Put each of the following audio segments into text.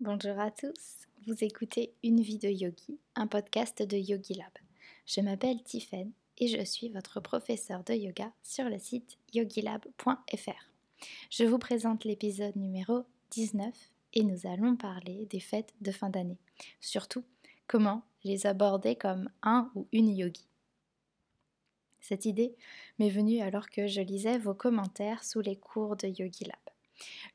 Bonjour à tous, vous écoutez Une vie de yogi, un podcast de Yogi Lab. Je m'appelle Tiffen et je suis votre professeur de yoga sur le site yogilab.fr. Je vous présente l'épisode numéro 19 et nous allons parler des fêtes de fin d'année. Surtout, comment les aborder comme un ou une yogi. Cette idée m'est venue alors que je lisais vos commentaires sous les cours de Yogi Lab.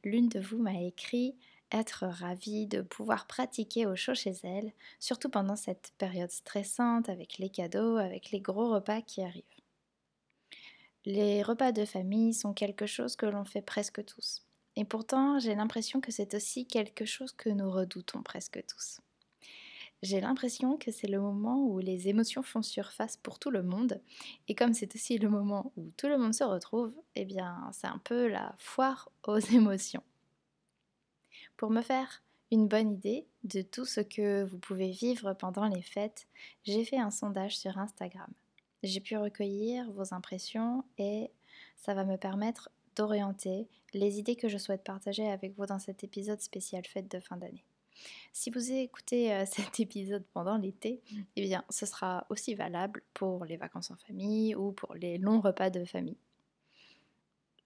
L'une de vous m'a écrit être ravie de pouvoir pratiquer au chaud chez elle, surtout pendant cette période stressante avec les cadeaux, avec les gros repas qui arrivent. Les repas de famille sont quelque chose que l'on fait presque tous. Et pourtant, j'ai l'impression que c'est aussi quelque chose que nous redoutons presque tous. J'ai l'impression que c'est le moment où les émotions font surface pour tout le monde. Et comme c'est aussi le moment où tout le monde se retrouve, eh bien, c'est un peu la foire aux émotions. Pour me faire une bonne idée de tout ce que vous pouvez vivre pendant les fêtes, j'ai fait un sondage sur Instagram. J'ai pu recueillir vos impressions et ça va me permettre d'orienter les idées que je souhaite partager avec vous dans cet épisode spécial fête de fin d'année. Si vous écoutez euh, cet épisode pendant l'été, eh bien ce sera aussi valable pour les vacances en famille ou pour les longs repas de famille.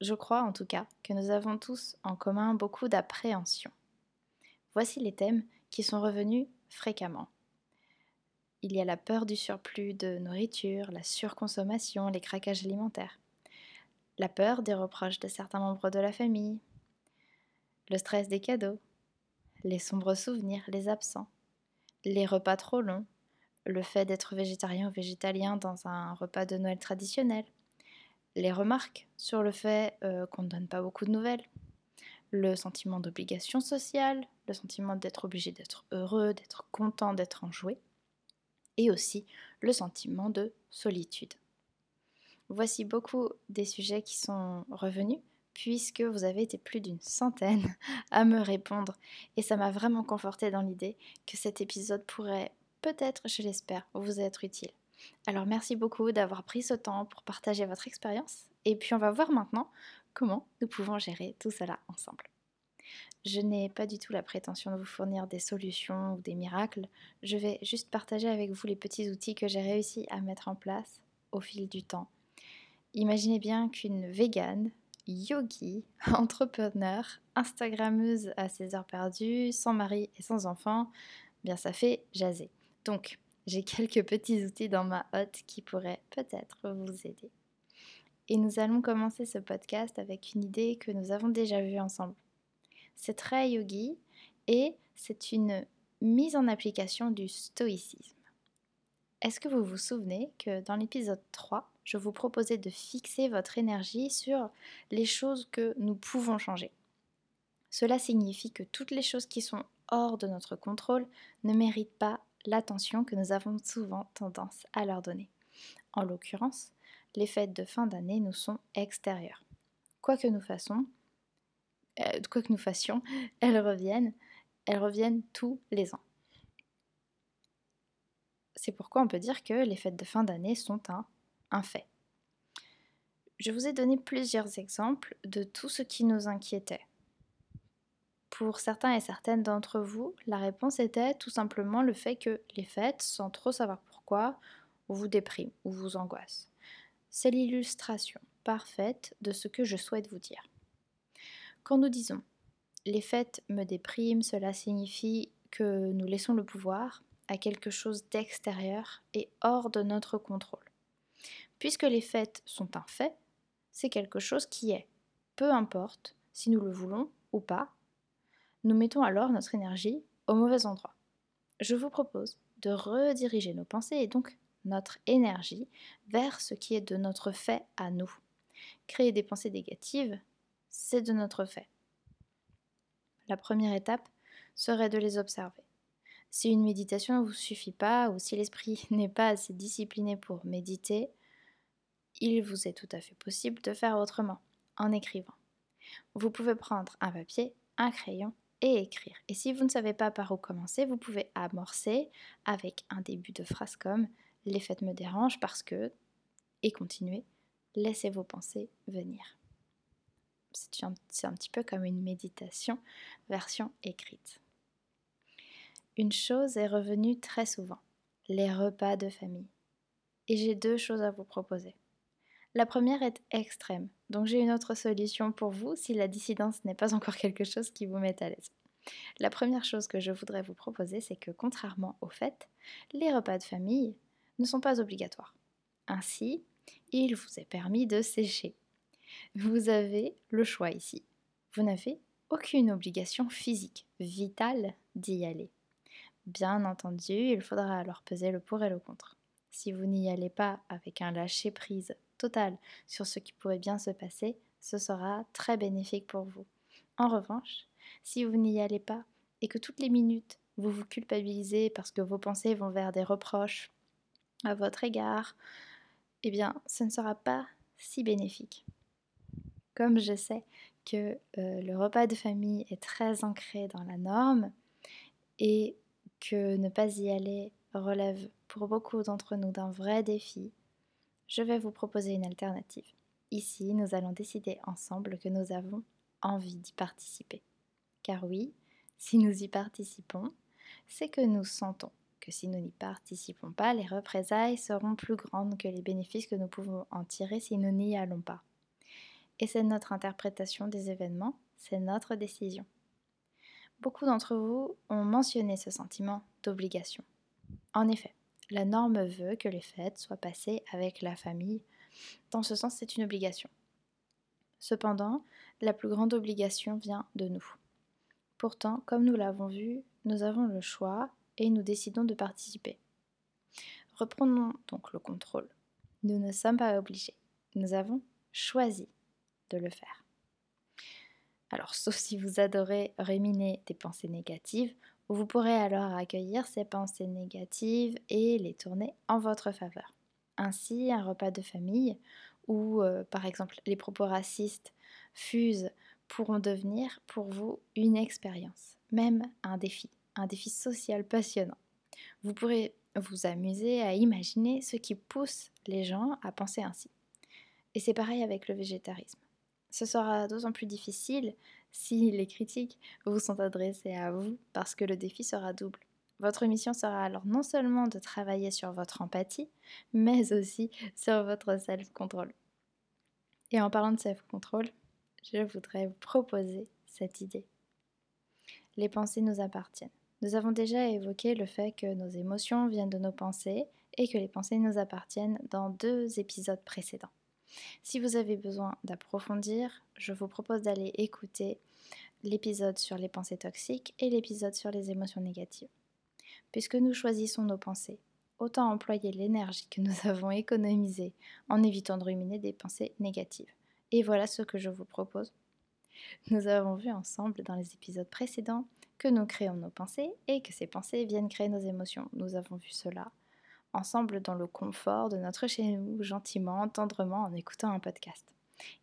Je crois en tout cas que nous avons tous en commun beaucoup d'appréhension. Voici les thèmes qui sont revenus fréquemment. Il y a la peur du surplus de nourriture, la surconsommation, les craquages alimentaires, la peur des reproches de certains membres de la famille, le stress des cadeaux, les sombres souvenirs, les absents, les repas trop longs, le fait d'être végétarien ou végétalien dans un repas de Noël traditionnel, les remarques sur le fait euh, qu'on ne donne pas beaucoup de nouvelles, le sentiment d'obligation sociale, le sentiment d'être obligé d'être heureux, d'être content, d'être enjoué, et aussi le sentiment de solitude. Voici beaucoup des sujets qui sont revenus puisque vous avez été plus d'une centaine à me répondre et ça m'a vraiment conforté dans l'idée que cet épisode pourrait peut-être, je l'espère, vous être utile. Alors merci beaucoup d'avoir pris ce temps pour partager votre expérience et puis on va voir maintenant comment nous pouvons gérer tout cela ensemble. Je n'ai pas du tout la prétention de vous fournir des solutions ou des miracles, je vais juste partager avec vous les petits outils que j'ai réussi à mettre en place au fil du temps. Imaginez bien qu'une végane, yogi, entrepreneur, instagrammeuse à ses heures perdues, sans mari et sans enfant, bien ça fait jaser. Donc, j'ai quelques petits outils dans ma hotte qui pourraient peut-être vous aider. Et nous allons commencer ce podcast avec une idée que nous avons déjà vue ensemble. C'est très yogi et c'est une mise en application du stoïcisme. Est-ce que vous vous souvenez que dans l'épisode 3, je vous proposais de fixer votre énergie sur les choses que nous pouvons changer? Cela signifie que toutes les choses qui sont hors de notre contrôle ne méritent pas l'attention que nous avons souvent tendance à leur donner. En l'occurrence, les fêtes de fin d'année nous sont extérieures. Quoi que nous fassions, euh, quoi que nous fassions, elles reviennent, elles reviennent tous les ans. C'est pourquoi on peut dire que les fêtes de fin d'année sont un, un fait. Je vous ai donné plusieurs exemples de tout ce qui nous inquiétait. Pour certains et certaines d'entre vous, la réponse était tout simplement le fait que les fêtes, sans trop savoir pourquoi, vous dépriment ou vous angoissent. C'est l'illustration parfaite de ce que je souhaite vous dire. Quand nous disons les fêtes me dépriment, cela signifie que nous laissons le pouvoir à quelque chose d'extérieur et hors de notre contrôle. Puisque les fêtes sont un fait, c'est quelque chose qui est, peu importe si nous le voulons ou pas, nous mettons alors notre énergie au mauvais endroit. Je vous propose de rediriger nos pensées et donc notre énergie vers ce qui est de notre fait à nous. Créer des pensées négatives, c'est de notre fait. La première étape serait de les observer. Si une méditation ne vous suffit pas ou si l'esprit n'est pas assez discipliné pour méditer, il vous est tout à fait possible de faire autrement, en écrivant. Vous pouvez prendre un papier, un crayon et écrire. Et si vous ne savez pas par où commencer, vous pouvez amorcer avec un début de phrase comme les fêtes me dérangent parce que, et continuez, laissez vos pensées venir. C'est un, petit peu comme une méditation version écrite. une chose est revenue très souvent, les repas de famille. Et j'ai deux choses à vous proposer. La première est extrême, donc j'ai une autre solution pour vous si la dissidence n'est pas encore quelque chose qui vous met à l'aise. La première chose que je voudrais vous proposer, c'est que contrairement au fait, les repas de famille ne sont pas obligatoires. Ainsi, il vous est permis de sécher. Vous avez le choix ici. Vous n'avez aucune obligation physique, vitale d'y aller. Bien entendu, il faudra alors peser le pour et le contre. Si vous n'y allez pas avec un lâcher-prise total sur ce qui pourrait bien se passer, ce sera très bénéfique pour vous. En revanche, si vous n'y allez pas et que toutes les minutes vous vous culpabilisez parce que vos pensées vont vers des reproches à votre égard, eh bien, ce ne sera pas si bénéfique. Comme je sais que euh, le repas de famille est très ancré dans la norme et que ne pas y aller relève pour beaucoup d'entre nous d'un vrai défi, je vais vous proposer une alternative. Ici, nous allons décider ensemble que nous avons envie d'y participer. Car oui, si nous y participons, c'est que nous sentons que si nous n'y participons pas, les représailles seront plus grandes que les bénéfices que nous pouvons en tirer si nous n'y allons pas. Et c'est notre interprétation des événements, c'est notre décision. Beaucoup d'entre vous ont mentionné ce sentiment d'obligation. En effet, la norme veut que les fêtes soient passées avec la famille. Dans ce sens, c'est une obligation. Cependant, la plus grande obligation vient de nous. Pourtant, comme nous l'avons vu, nous avons le choix et nous décidons de participer. Reprenons donc le contrôle. Nous ne sommes pas obligés. Nous avons choisi de le faire. Alors, sauf si vous adorez réminer des pensées négatives, vous pourrez alors accueillir ces pensées négatives et les tourner en votre faveur. Ainsi, un repas de famille où, euh, par exemple, les propos racistes fusent pourront devenir pour vous une expérience, même un défi, un défi social passionnant. Vous pourrez vous amuser à imaginer ce qui pousse les gens à penser ainsi. Et c'est pareil avec le végétarisme. Ce sera d'autant plus difficile si les critiques vous sont adressées à vous parce que le défi sera double. Votre mission sera alors non seulement de travailler sur votre empathie, mais aussi sur votre self-control. Et en parlant de self-control, je voudrais vous proposer cette idée. Les pensées nous appartiennent. Nous avons déjà évoqué le fait que nos émotions viennent de nos pensées et que les pensées nous appartiennent dans deux épisodes précédents. Si vous avez besoin d'approfondir, je vous propose d'aller écouter l'épisode sur les pensées toxiques et l'épisode sur les émotions négatives. Puisque nous choisissons nos pensées, autant employer l'énergie que nous avons économisée en évitant de ruminer des pensées négatives. Et voilà ce que je vous propose. Nous avons vu ensemble dans les épisodes précédents que nous créons nos pensées et que ces pensées viennent créer nos émotions. Nous avons vu cela ensemble dans le confort de notre chez nous, gentiment, tendrement, en écoutant un podcast.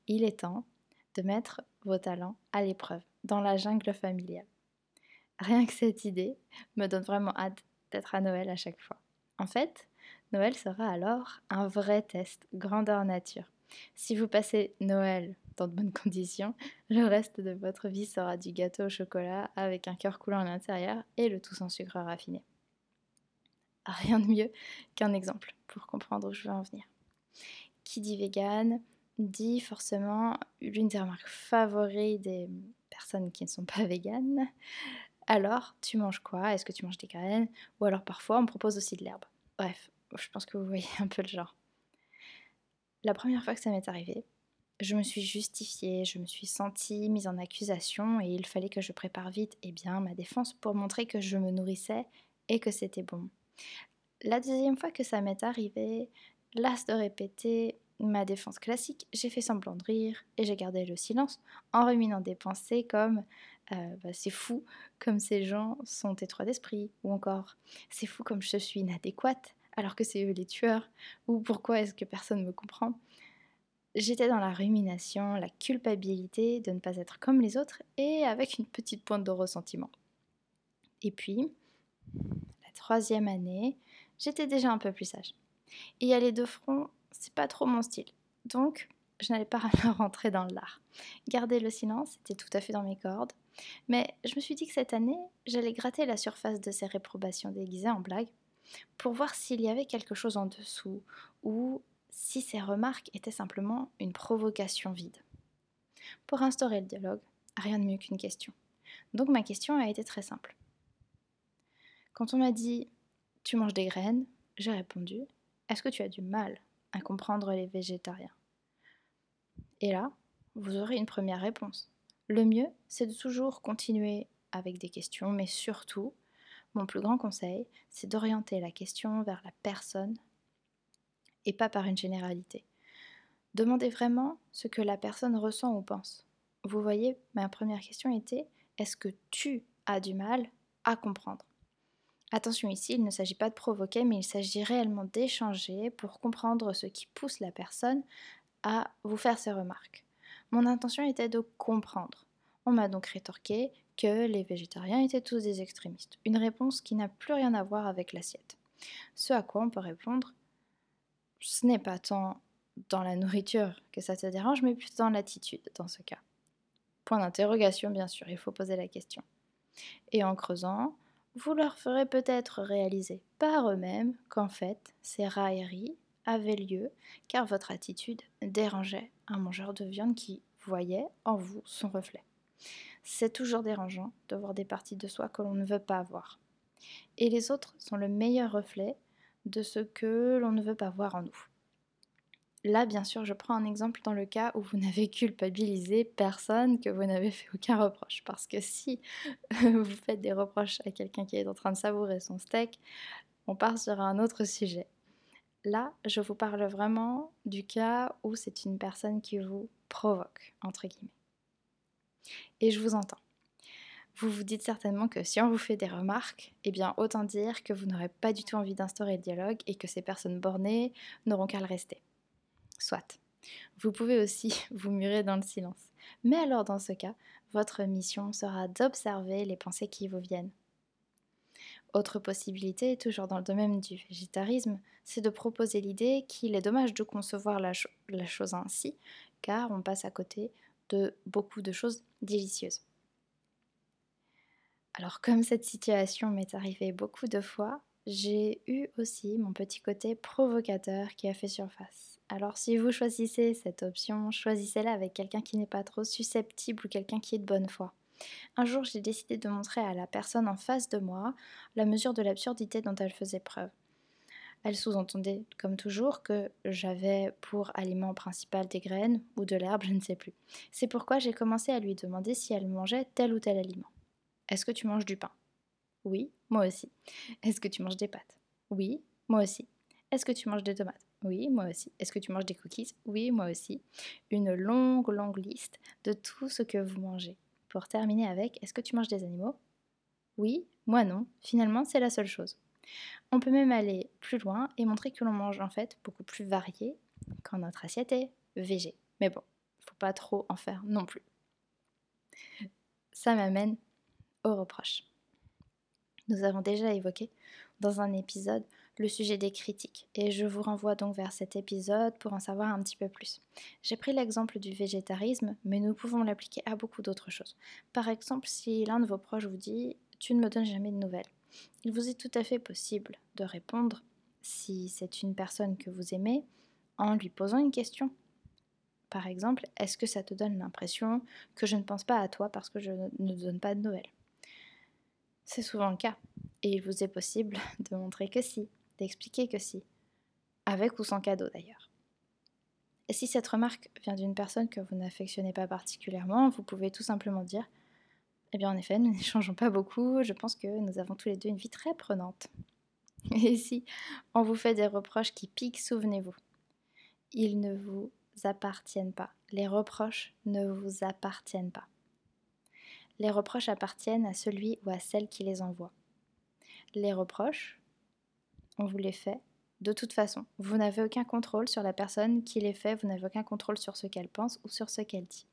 Il est temps de mettre vos talents à l'épreuve dans la jungle familiale. Rien que cette idée me donne vraiment hâte d'être à Noël à chaque fois. En fait, Noël sera alors un vrai test grandeur nature. Si vous passez Noël dans de bonnes conditions, le reste de votre vie sera du gâteau au chocolat avec un cœur coulant à l'intérieur et le tout sans sucre raffiné. Rien de mieux qu'un exemple pour comprendre où je veux en venir. Qui dit vegan dit forcément l'une des remarques favorites des personnes qui ne sont pas véganes. Alors, tu manges quoi? Est-ce que tu manges des graines? Ou alors parfois on propose aussi de l'herbe. Bref, je pense que vous voyez un peu le genre. La première fois que ça m'est arrivé, je me suis justifiée, je me suis sentie mise en accusation et il fallait que je prépare vite et bien ma défense pour montrer que je me nourrissais et que c'était bon. La deuxième fois que ça m'est arrivé, las de répéter ma défense classique, j'ai fait semblant de rire et j'ai gardé le silence en ruminant des pensées comme euh, bah, c'est fou comme ces gens sont étroits d'esprit ou encore c'est fou comme je suis inadéquate alors que c'est eux les tueurs ou pourquoi est-ce que personne me comprend. J'étais dans la rumination, la culpabilité de ne pas être comme les autres et avec une petite pointe de ressentiment. Et puis, troisième année, j'étais déjà un peu plus sage. Et aller de front, c'est pas trop mon style. Donc, je n'allais pas rentrer dans l'art. Garder le silence était tout à fait dans mes cordes. Mais je me suis dit que cette année, j'allais gratter la surface de ces réprobations déguisées en blagues pour voir s'il y avait quelque chose en dessous ou si ces remarques étaient simplement une provocation vide. Pour instaurer le dialogue, rien de mieux qu'une question. Donc ma question a été très simple. Quand on m'a dit Tu manges des graines, j'ai répondu Est-ce que tu as du mal à comprendre les végétariens? Et là, vous aurez une première réponse. Le mieux, c'est de toujours continuer avec des questions, mais surtout, mon plus grand conseil, c'est d'orienter la question vers la personne et pas par une généralité. Demandez vraiment ce que la personne ressent ou pense. Vous voyez, ma première question était est-ce que tu as du mal à comprendre? Attention ici, il ne s'agit pas de provoquer, mais il s'agit réellement d'échanger pour comprendre ce qui pousse la personne à vous faire ces remarques. Mon intention était de comprendre. On m'a donc rétorqué que les végétariens étaient tous des extrémistes. Une réponse qui n'a plus rien à voir avec l'assiette. Ce à quoi on peut répondre ce n'est pas tant dans la nourriture que ça te dérange, mais plutôt dans l'attitude dans ce cas. Point d'interrogation, bien sûr, il faut poser la question. Et en creusant, vous leur ferez peut-être réaliser par eux-mêmes qu'en fait, ces railleries avaient lieu car votre attitude dérangeait un mangeur de viande qui voyait en vous son reflet. C'est toujours dérangeant de voir des parties de soi que l'on ne veut pas voir. Et les autres sont le meilleur reflet de ce que l'on ne veut pas voir en nous. Là, bien sûr, je prends un exemple dans le cas où vous n'avez culpabilisé personne, que vous n'avez fait aucun reproche. Parce que si vous faites des reproches à quelqu'un qui est en train de savourer son steak, on part sur un autre sujet. Là, je vous parle vraiment du cas où c'est une personne qui vous provoque, entre guillemets. Et je vous entends. Vous vous dites certainement que si on vous fait des remarques, eh bien autant dire que vous n'aurez pas du tout envie d'instaurer le dialogue et que ces personnes bornées n'auront qu'à le rester. Soit. Vous pouvez aussi vous murer dans le silence. Mais alors dans ce cas, votre mission sera d'observer les pensées qui vous viennent. Autre possibilité, toujours dans le domaine du végétarisme, c'est de proposer l'idée qu'il est dommage de concevoir la, la, chose ainsi, car on passe à côté de beaucoup de choses délicieuses. Alors comme cette situation m'est arrivée beaucoup de fois, j'ai eu aussi mon petit côté provocateur qui a fait surface. Alors si vous choisissez cette option, choisissez-la avec quelqu'un qui n'est pas trop susceptible ou quelqu'un qui est de bonne foi. Un jour, j'ai décidé de montrer à la personne en face de moi la mesure de l'absurdité dont elle faisait preuve. Elle sous-entendait, comme toujours, que j'avais pour aliment principal des graines ou de l'herbe, je ne sais plus. C'est pourquoi j'ai commencé à lui demander si elle mangeait tel ou tel aliment. Est-ce que tu manges du pain Oui, moi aussi. Est-ce que tu manges des pâtes Oui, moi aussi. Est-ce que tu manges des tomates? Oui, moi aussi. Est-ce que tu manges des cookies? Oui, moi aussi. Une longue, longue liste de tout ce que vous mangez. Pour terminer avec, est-ce que tu manges des animaux? Oui, moi non. Finalement, c'est la seule chose. On peut même aller plus loin et montrer que l'on mange en fait beaucoup plus varié quand notre assiette est végé. Mais bon, faut pas trop en faire non plus. Ça m'amène au reproche. Nous avons déjà évoqué dans un épisode le sujet des critiques et je vous renvoie donc vers cet épisode pour en savoir un petit peu plus. J'ai pris l'exemple du végétarisme, mais nous pouvons l'appliquer à beaucoup d'autres choses. Par exemple, si l'un de vos proches vous dit Tu ne me donnes jamais de nouvelles, il vous est tout à fait possible de répondre, si c'est une personne que vous aimez, en lui posant une question. Par exemple, est-ce que ça te donne l'impression que je ne pense pas à toi parce que je ne donne pas de nouvelles? C'est souvent le cas, et il vous est possible de montrer que si, d'expliquer que si, avec ou sans cadeau d'ailleurs. Et si cette remarque vient d'une personne que vous n'affectionnez pas particulièrement, vous pouvez tout simplement dire Eh bien, en effet, nous n'échangeons pas beaucoup, je pense que nous avons tous les deux une vie très prenante. Et si on vous fait des reproches qui piquent, souvenez-vous, ils ne vous appartiennent pas. Les reproches ne vous appartiennent pas. Les reproches appartiennent à celui ou à celle qui les envoie. Les reproches, on vous les fait de toute façon. Vous n'avez aucun contrôle sur la personne qui les fait, vous n'avez aucun contrôle sur ce qu'elle pense ou sur ce qu'elle dit.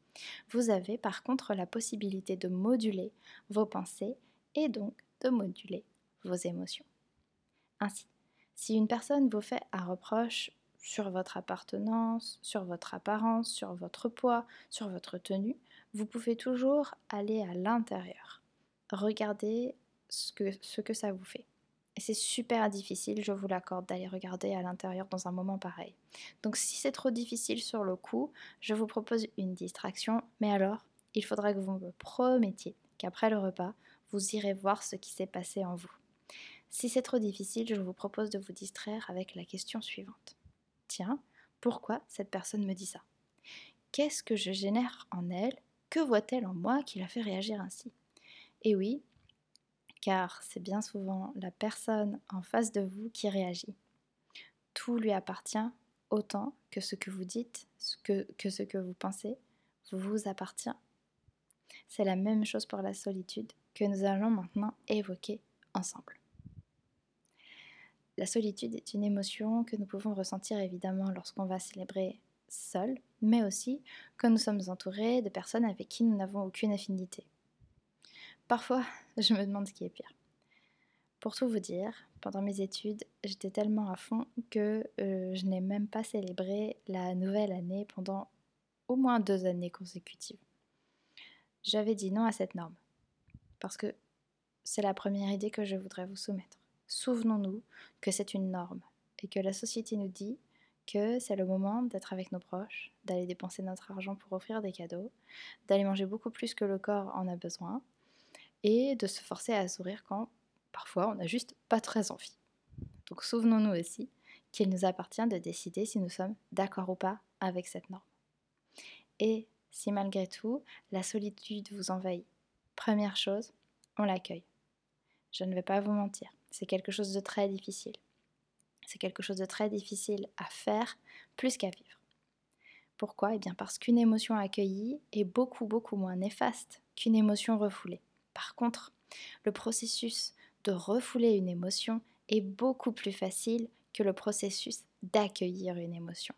Vous avez par contre la possibilité de moduler vos pensées et donc de moduler vos émotions. Ainsi, si une personne vous fait un reproche sur votre appartenance, sur votre apparence, sur votre poids, sur votre tenue, vous pouvez toujours aller à l'intérieur. Regardez ce que, ce que ça vous fait. Et c'est super difficile, je vous l'accorde, d'aller regarder à l'intérieur dans un moment pareil. Donc si c'est trop difficile sur le coup, je vous propose une distraction, mais alors, il faudra que vous me promettiez qu'après le repas, vous irez voir ce qui s'est passé en vous. Si c'est trop difficile, je vous propose de vous distraire avec la question suivante. Tiens, pourquoi cette personne me dit ça? Qu'est-ce que je génère en elle? Que voit-elle en moi qui la fait réagir ainsi? Et oui, car c'est bien souvent la personne en face de vous qui réagit. Tout lui appartient autant que ce que vous dites, que, ce que vous pensez, vous appartient. C'est la même chose pour la solitude que nous allons maintenant évoquer ensemble. La solitude est une émotion que nous pouvons ressentir évidemment lorsqu'on va célébrer seul, mais aussi quand nous sommes entourés de personnes avec qui nous n'avons aucune affinité. Parfois, je me demande ce qui est pire. Pour tout vous dire, pendant mes études, j'étais tellement à fond que euh, je n'ai même pas célébré la nouvelle année pendant au moins deux années consécutives. J'avais dit non à cette norme, parce que c'est la première idée que je voudrais vous soumettre. Souvenons-nous que c'est une norme et que la société nous dit que c'est le moment d'être avec nos proches, d'aller dépenser notre argent pour offrir des cadeaux, d'aller manger beaucoup plus que le corps en a besoin, et de se forcer à sourire quand parfois on n'a juste pas très envie. Donc souvenons-nous aussi qu'il nous appartient de décider si nous sommes d'accord ou pas avec cette norme. Et si malgré tout la solitude vous envahit, première chose, on l'accueille. Je ne vais pas vous mentir, c'est quelque chose de très difficile. C'est quelque chose de très difficile à faire plus qu'à vivre. Pourquoi? Eh bien parce qu'une émotion accueillie est beaucoup beaucoup moins néfaste qu'une émotion refoulée. Par contre, le processus de refouler une émotion est beaucoup plus facile que le processus d'accueillir une émotion.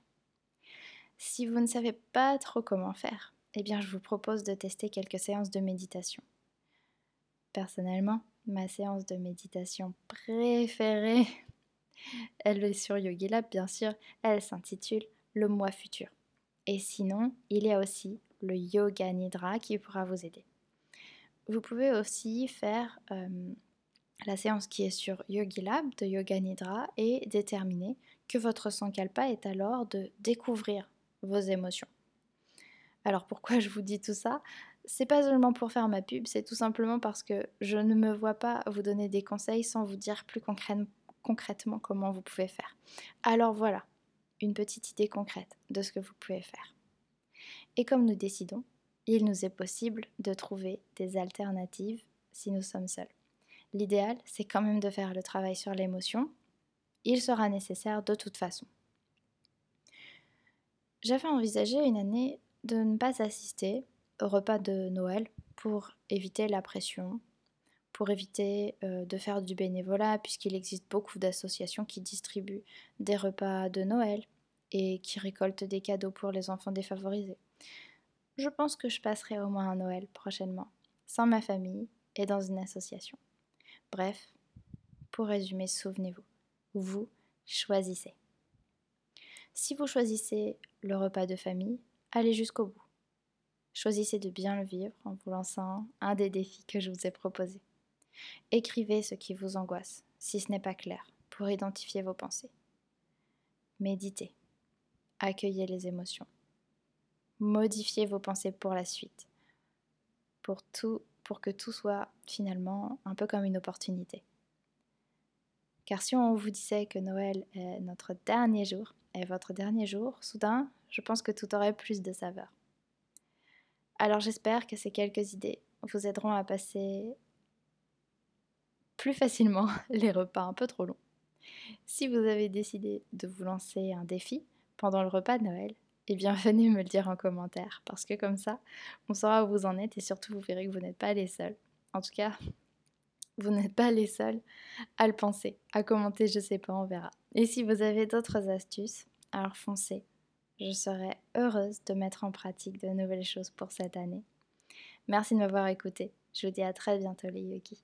Si vous ne savez pas trop comment faire, eh bien je vous propose de tester quelques séances de méditation. Personnellement, ma séance de méditation préférée, elle est sur YogiLab bien sûr, elle s'intitule Le mois futur. Et sinon, il y a aussi le Yoga Nidra qui pourra vous aider. Vous pouvez aussi faire la séance qui est sur YogiLab de Yoga Nidra et déterminer que votre sankalpa est alors de découvrir vos émotions. Alors pourquoi je vous dis tout ça? C'est pas seulement pour faire ma pub, c'est tout simplement parce que je ne me vois pas vous donner des conseils sans vous dire plus concrètement comment vous pouvez faire. Alors voilà, une petite idée concrète de ce que vous pouvez faire. Et comme nous décidons, il nous est possible de trouver des alternatives si nous sommes seuls. L'idéal, c'est quand même de faire le travail sur l'émotion. Il sera nécessaire de toute façon. J'avais envisagé une année de ne pas assister au repas de Noël pour éviter la pression, pour éviter euh, de faire du bénévolat, puisqu'il existe beaucoup d'associations qui distribuent des repas de Noël et qui récoltent des cadeaux pour les enfants défavorisés. Je pense que je passerai au moins un Noël prochainement, sans ma famille et dans une association. Bref, pour résumer, souvenez-vous, vous choisissez. Si vous choisissez le repas de famille, allez jusqu'au bout. Choisissez de bien le vivre en vous lançant un des défis que je vous ai proposés. Écrivez ce qui vous angoisse, si ce n'est pas clair, pour identifier vos pensées. Méditez. Accueillez les émotions. Modifiez vos pensées pour la suite. Pour tout pour que tout soit finalement un peu comme une opportunité. Car si on vous disait que Noël est notre dernier jour, est votre dernier jour, soudain, je pense que tout aurait plus de saveur. Alors j'espère que ces quelques idées vous aideront à passer plus facilement les repas un peu trop longs. Si vous avez décidé de vous lancer un défi pendant le repas de Noël, eh bien venez me le dire en commentaire parce que comme ça, on saura où vous en êtes et surtout vous verrez que vous n'êtes pas les seuls. En tout cas, vous n'êtes pas les seuls à le penser, à commenter, je sais pas, on verra. Et si vous avez d'autres astuces, alors foncez. Je serai heureuse de mettre en pratique de nouvelles choses pour cette année. Merci de m'avoir écouté. Je vous dis à très bientôt les yogis.